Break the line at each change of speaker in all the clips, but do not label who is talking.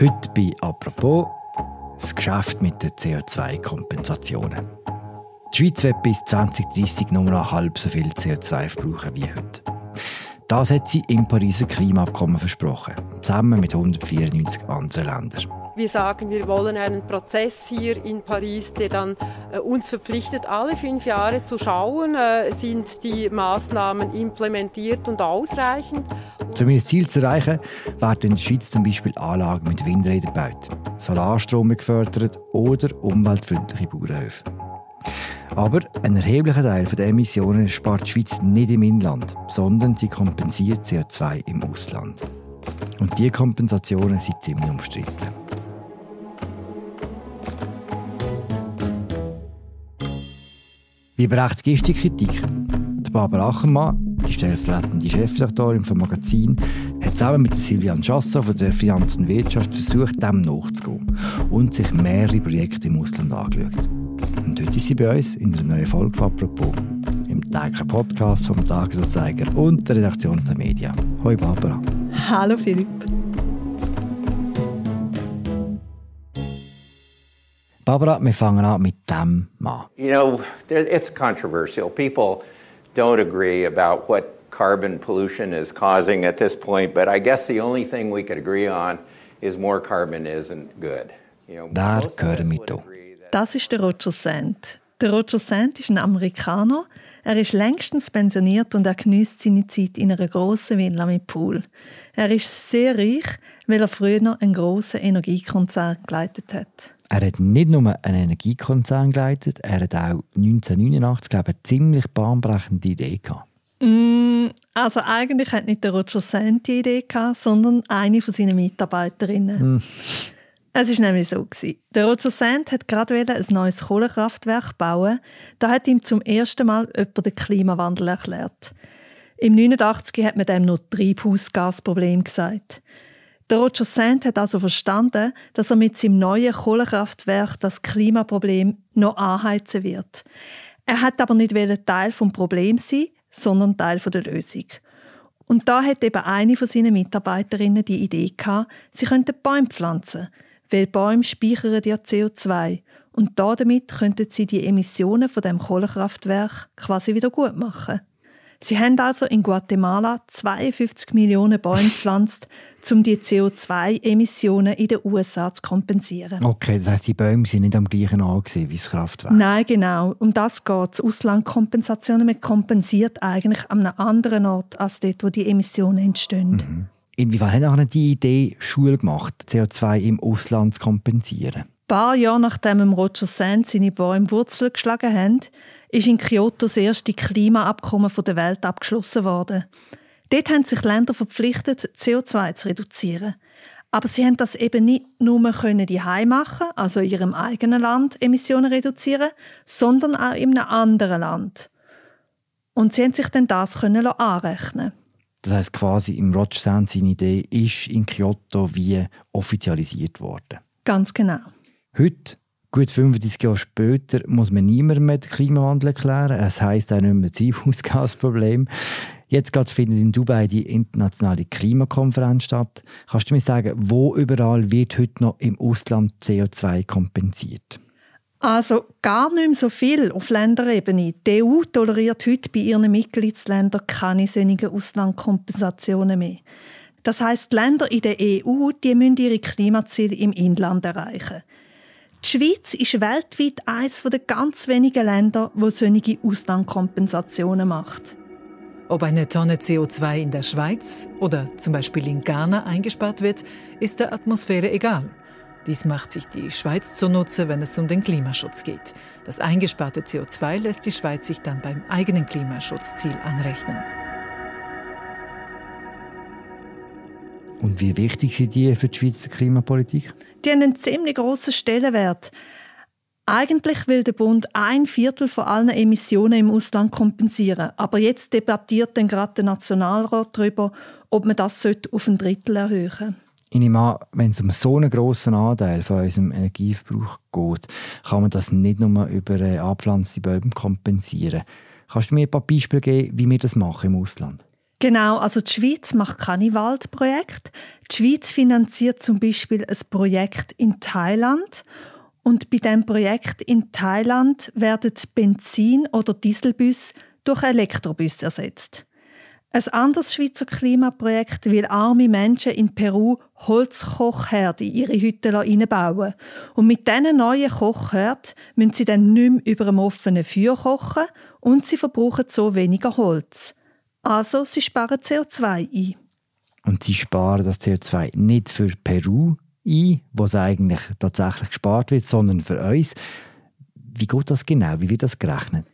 Heute bei «Apropos» das Geschäft mit den CO2-Kompensationen. Die Schweiz wird bis 2030 nur noch halb so viel CO2 verbrauchen wie heute. Das hat sie im Pariser Klimaabkommen versprochen, zusammen mit 194 anderen Ländern.
Wir sagen, wir wollen einen Prozess hier in Paris, der dann äh, uns verpflichtet, alle fünf Jahre zu schauen, äh, sind die Maßnahmen implementiert und ausreichend.
Um das Ziel zu erreichen, werden in der Schweiz zum Beispiel Anlagen mit Windrädern gebaut, Solarstrom gefördert oder umweltfreundliche Bauernhöfe. Aber ein erheblicher Teil der Emissionen spart die Schweiz nicht im Inland, sondern sie kompensiert CO2 im Ausland. Und diese Kompensationen sind ziemlich umstritten. Wie berechtigt ist die Kritik? Die Barbara Ackermann, die stellvertretende Chefredaktorin vom Magazin, hat zusammen mit Silvian Chassa von der Finanz und Wirtschaft versucht, dem nachzugehen und sich mehrere Projekte im Ausland angeschaut. Und heute ist sie bei uns in einer neuen Folge von «Apropos» im täglichen Podcast vom Tagesanzeiger und der Redaktion der Medien. Hallo Barbara.
Hallo Philipp.
Barbara, wir fangen an mit dem Mann.
You know, it's controversial. People don't agree about what carbon pollution is causing at this point, but I guess the only thing we could agree on is more carbon isn't good.
You know, Der gehören wir hier.
Das ist der Roger Sand. Der Roger Sand ist ein Amerikaner. Er ist längstens pensioniert und er genießt seine Zeit in einer grossen Villa mit Pool. Er ist sehr reich, weil er früher einen grossen Energiekonzern geleitet hat.
Er hat nicht nur einen Energiekonzern geleitet, er hat auch 1989 glaube ich, eine ziemlich bahnbrechende Idee gehabt.
Mm, also eigentlich hat nicht der Roger Sand die Idee gehabt, sondern eine von seinen Mitarbeiterinnen. Mm. Es ist nämlich so Der Roger Sand hat gerade ein neues Kohlekraftwerk bauen. Da hat ihm zum ersten Mal jemand den Klimawandel erklärt. Im 89 hat man dem nur Treibhausgasproblem gesagt. Der Roger Sand hat also verstanden, dass er mit seinem neuen Kohlekraftwerk das Klimaproblem noch anheizen wird. Er hat aber nicht Teil vom Problem sein, sondern Teil der Lösung. Und da hat eben eine von seinen Mitarbeiterinnen die Idee gehabt, sie könnten Bäume pflanzen weil Bäume speichern ja CO2 und damit könnten sie die Emissionen von dem Kohlekraftwerk quasi wieder gut machen. Sie haben also in Guatemala 52 Millionen Bäume gepflanzt, um die CO2-Emissionen in den USA zu kompensieren.
Okay, das heisst, die Bäume sind nicht am gleichen Ort wie das Kraftwerk?
Nein, genau. Um das geht es. Auslandkompensationen. Man kompensiert eigentlich an einem anderen Ort als dort, wo die Emissionen entstehen. Mhm.
Inwiefern hat auch die Idee Schule gemacht, CO2 im Ausland zu kompensieren?
Ein paar Jahre nachdem Roger Sand seine Bäume Wurzeln geschlagen haben, ist in Kyoto das erste Klimaabkommen der Welt abgeschlossen worden. Dort haben sich Länder verpflichtet, CO2 zu reduzieren. Aber sie haben das eben nicht nur können die machen, also in ihrem eigenen Land Emissionen reduzieren, sondern auch in einem anderen Land. Und sie haben sich dann das können anrechnen.
Das heißt quasi im Roger Sand seine Idee ist in Kyoto wie offizialisiert worden.
Ganz genau.
Heute, gut 35 Jahre später, muss man niemandem mehr den Klimawandel erklären. Es heisst auch nicht mehr Treibhausgasproblem. Jetzt gerade findet in Dubai die internationale Klimakonferenz statt. Kannst du mir sagen, wo überall wird heute noch im Ausland CO2 kompensiert?
Also gar nicht mehr so viel auf Länderebene. Die EU toleriert heute bei ihren Mitgliedsländern keine solchen Auslandkompensationen mehr. Das heißt, Länder in der EU die müssen ihre Klimaziele im Inland erreichen. Die Schweiz ist weltweit eines der ganz wenigen Länder, wo solche Auslandkompensationen macht.
Ob eine Tonne CO2 in der Schweiz oder zum Beispiel in Ghana eingespart wird, ist der Atmosphäre egal. Dies macht sich die Schweiz zunutze, wenn es um den Klimaschutz geht. Das eingesparte CO2 lässt die Schweiz sich dann beim eigenen Klimaschutzziel anrechnen.
Und wie wichtig sind die für die Schweizer Klimapolitik?
Die haben einen ziemlich grossen Stellenwert. Eigentlich will der Bund ein Viertel von allen Emissionen im Ausland kompensieren. Aber jetzt debattiert dann gerade der Nationalrat darüber, ob man das auf ein Drittel erhöhen sollte
ich nehme an, wenn es um so einen grossen Anteil von unserem Energieverbrauch geht, kann man das nicht nur über angepflanzte Bäume kompensieren. Kannst du mir ein paar Beispiele geben, wie wir das machen im Ausland?
Genau, also die Schweiz macht keine Waldprojekte. Die Schweiz finanziert zum Beispiel ein Projekt in Thailand und bei diesem Projekt in Thailand werden Benzin- oder Dieselbus durch Elektrobus ersetzt. Ein anderes Schweizer Klimaprojekt will arme Menschen in Peru Holzkochherde in ihre Hütten einbauen. Und mit diesen neuen Kochherden müssen sie dann nicht mehr über einem offenen Feuer kochen und sie verbrauchen so weniger Holz. Also sie sparen CO2 ein.
Und sie sparen das CO2 nicht für Peru ein, wo es eigentlich tatsächlich gespart wird, sondern für uns. Wie geht das genau? Wie wird das gerechnet?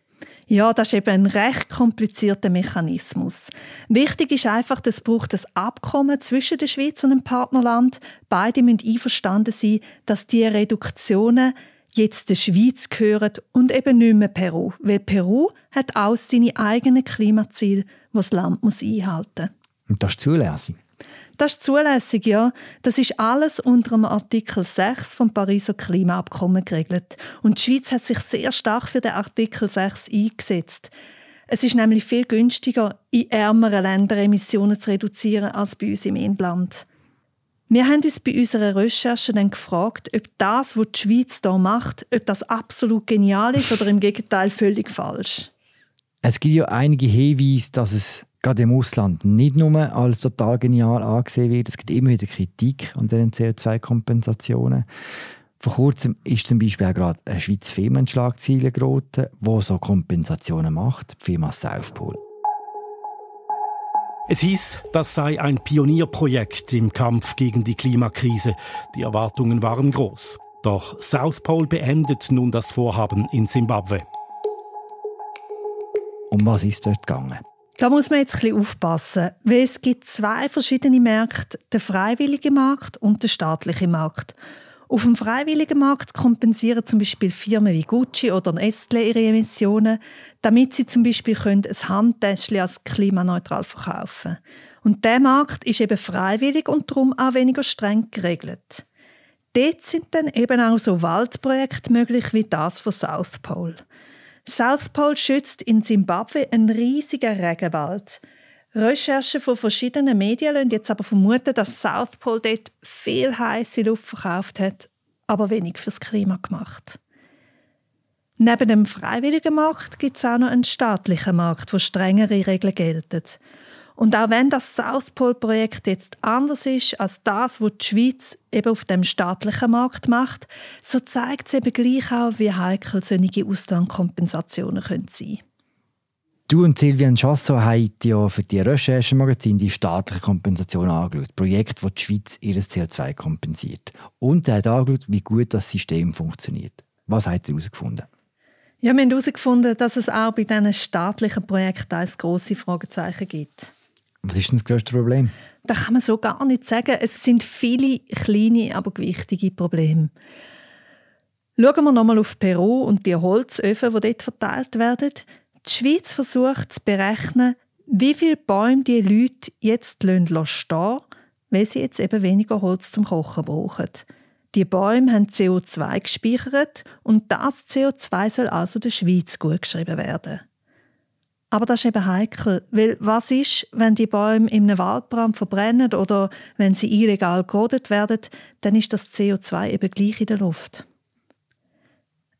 Ja, das ist eben ein recht komplizierter Mechanismus. Wichtig ist einfach, dass es braucht ein Abkommen zwischen der Schweiz und dem Partnerland. Beide müssen einverstanden sein, dass die Reduktionen jetzt der Schweiz gehören und eben nicht mehr Peru. Weil Peru hat auch seine eigenen Klimaziele, die das Land muss einhalten muss.
Und das ist zulässig?
Das ist zulässig, ja. Das ist alles unter dem Artikel 6 vom Pariser Klimaabkommen geregelt. Und die Schweiz hat sich sehr stark für den Artikel 6 eingesetzt. Es ist nämlich viel günstiger, in ärmeren Ländern Emissionen zu reduzieren als bei uns im Inland. Wir haben uns bei unserer Recherche dann gefragt, ob das, was die Schweiz hier macht, ob das absolut genial ist oder im Gegenteil völlig falsch.
Es gibt ja einige Hinweise, dass es gerade im Ausland nicht nur als total genial angesehen wird. Es gibt immer wieder Kritik an diesen CO2-Kompensationen. Vor kurzem ist zum Beispiel auch gerade eine Schweizer Firma in Schlagzeilen geraten, die so Kompensationen macht, die Firma Southpol.
Es hieß, das sei ein Pionierprojekt im Kampf gegen die Klimakrise. Die Erwartungen waren groß. Doch South Pole beendet nun das Vorhaben in Simbabwe.
Um was ist dort gegangen?
Da muss man jetzt ein bisschen aufpassen, weil es gibt zwei verschiedene Märkte, den freiwilligen Markt und den staatlichen Markt. Auf dem freiwilligen Markt kompensieren zum Beispiel Firmen wie Gucci oder Nestle ihre Emissionen, damit sie zum Beispiel ein Handtäschchen als klimaneutral verkaufen Und der Markt ist eben freiwillig und darum auch weniger streng geregelt. Dort sind dann eben auch so Waldprojekte möglich wie das von South Pole. South Pole schützt in Simbabwe einen riesigen Regenwald. Recherchen von verschiedenen Medien lassen jetzt aber vermuten, dass South Pole dort viel heiße Luft verkauft hat, aber wenig fürs Klima gemacht. Neben dem freiwilligen Markt gibt es auch noch einen staatlichen Markt, wo strengere Regeln gelten. Und auch wenn das South Pole-Projekt jetzt anders ist als das, was die Schweiz eben auf dem staatlichen Markt macht, so zeigt es eben gleich auch, wie heikel solche Auslandkompensationen sein können.
Du und Silvian Chasso haben ja für die Recherchemagazin die staatliche Kompensation angeschaut. Projekt, wo die Schweiz ihr CO2 kompensiert. Und er hat angeschaut, wie gut das System funktioniert. Was habt ihr herausgefunden?
Ja, wir haben herausgefunden, dass es auch bei diesen staatlichen Projekten ein grosse Fragezeichen gibt.
Was ist denn das grösste Problem?
Das kann man so gar nicht sagen. Es sind viele kleine, aber wichtige Probleme. Schauen wir nochmal auf Peru und die Holzöfen, die dort verteilt werden. Die Schweiz versucht zu berechnen, wie viele Bäume die Leute jetzt stehen lassen, weil sie jetzt eben weniger Holz zum Kochen brauchen. Die Bäume haben CO2 gespeichert und das CO2 soll also der Schweiz gutgeschrieben werden. Aber das ist eben heikel, weil was ist, wenn die Bäume einem Waldbrand verbrennen oder wenn sie illegal gerodet werden, dann ist das CO2 eben gleich in der Luft.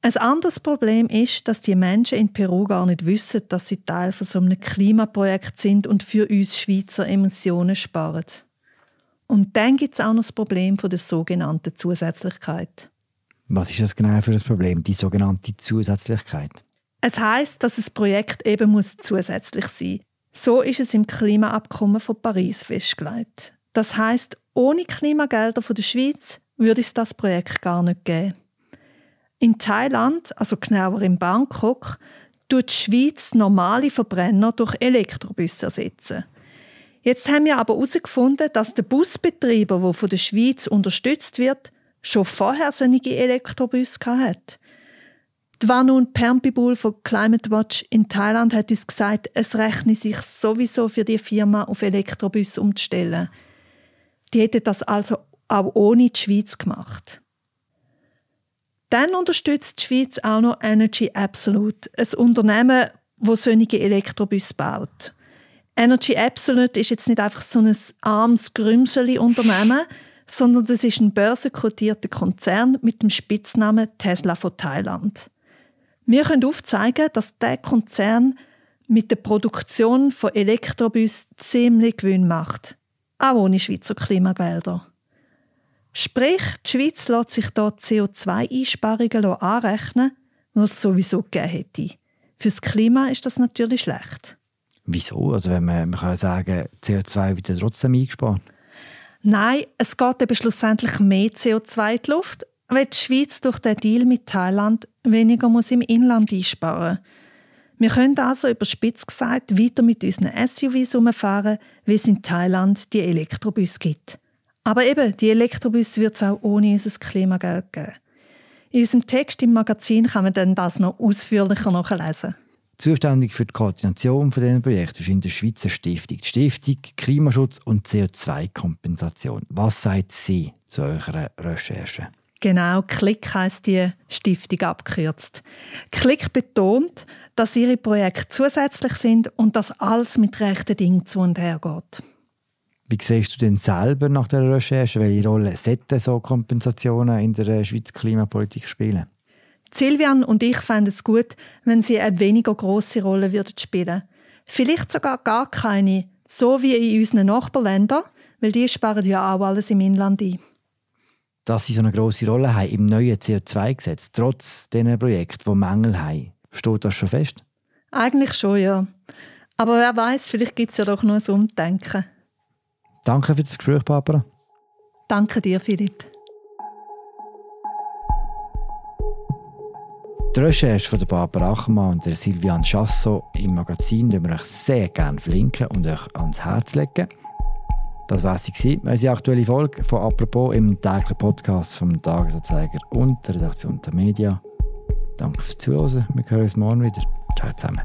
Ein anderes Problem ist, dass die Menschen in Peru gar nicht wissen, dass sie Teil von so einem Klimaprojekt sind und für uns Schweizer Emissionen sparen. Und dann gibt es auch noch das Problem von der sogenannten Zusätzlichkeit.
Was ist das genau für ein Problem, die sogenannte Zusätzlichkeit?
Es heißt, dass das Projekt eben muss zusätzlich sein. So ist es im Klimaabkommen von Paris festgelegt. Das heißt, ohne Klimagelder von der Schweiz würde es das Projekt gar nicht geben. In Thailand, also genauer in Bangkok, tut die Schweiz normale Verbrenner durch Elektrobusse ersetzen. Jetzt haben wir aber herausgefunden, dass der Busbetreiber, der von der Schweiz unterstützt wird, schon vorher solche Elektrobusse hatte. Die Vanun Permpibul von Climate Watch in Thailand hat uns gesagt, es rechne sich sowieso für die Firma auf Elektrobus umzustellen. Die hätte das also auch ohne die Schweiz gemacht. Dann unterstützt die Schweiz auch noch Energy Absolute, ein Unternehmen, das solche Elektrobus baut. Energy Absolute ist jetzt nicht einfach so ein armes Grümseli-Unternehmen, sondern das ist ein börsenkotierter Konzern mit dem Spitznamen Tesla von Thailand. Wir können aufzeigen, dass der Konzern mit der Produktion von Elektrobus ziemlich Gewinn macht. Auch ohne Schweizer Klimagelder. Sprich, die Schweiz lässt sich hier CO2-Einsparungen anrechnen, die es sowieso gegeben hätte. Für das Klima ist das natürlich schlecht.
Wieso? Also wenn man, man kann sagen, CO2 wird trotzdem eingespart.
Nein, es geht eben schlussendlich mehr CO2 in die Luft, weil die Schweiz durch den Deal mit Thailand weniger muss im Inland einsparen Wir können also überspitzt gesagt weiter mit unseren SUVs umfahren, wie es in Thailand die Elektrobus gibt. Aber eben, die Elektrobus wird es auch ohne unser Klimageld geben. In unserem Text im Magazin kann man dann das noch ausführlicher nachlesen.
Zuständig für die Koordination von diesen Projekten ist in der Schweizer Stiftung die Stiftung Klimaschutz und CO2-Kompensation. Was sagt sie zu eurer Recherche?
Genau, Klick heißt die Stiftung abgekürzt. Klick betont, dass ihre Projekte zusätzlich sind und dass alles mit rechten Dingen zu und her geht.
Wie siehst du denn selber nach der Recherche, welche Rolle sollten so Kompensationen in der Schweizer Klimapolitik spielen?
Silvian und ich fänden es gut, wenn sie eine weniger große Rolle würden spielen. Vielleicht sogar gar keine, so wie in unseren Nachbarländern, weil die sparen ja auch alles im Inland ein.
Dass sie so eine große Rolle haben im neuen CO2-Gesetz, trotz diesen Projekten, die Mängel haben, steht das schon fest?
Eigentlich schon, ja. Aber wer weiß, vielleicht gibt es ja doch noch ein Umdenken.
Danke für das Gespräch, Barbara.
Danke dir, Philipp.
Die Recherche von Barbara Achmann und der Silvian Chasso im Magazin die wir euch sehr gerne verlinken und euch ans Herz legen. Das war sie, unsere aktuelle Folge von «Apropos» im täglichen Podcast vom Tagesanzeiger und der Redaktion der Media. Danke fürs Zuhören. Wir hören uns morgen wieder. Ciao zusammen.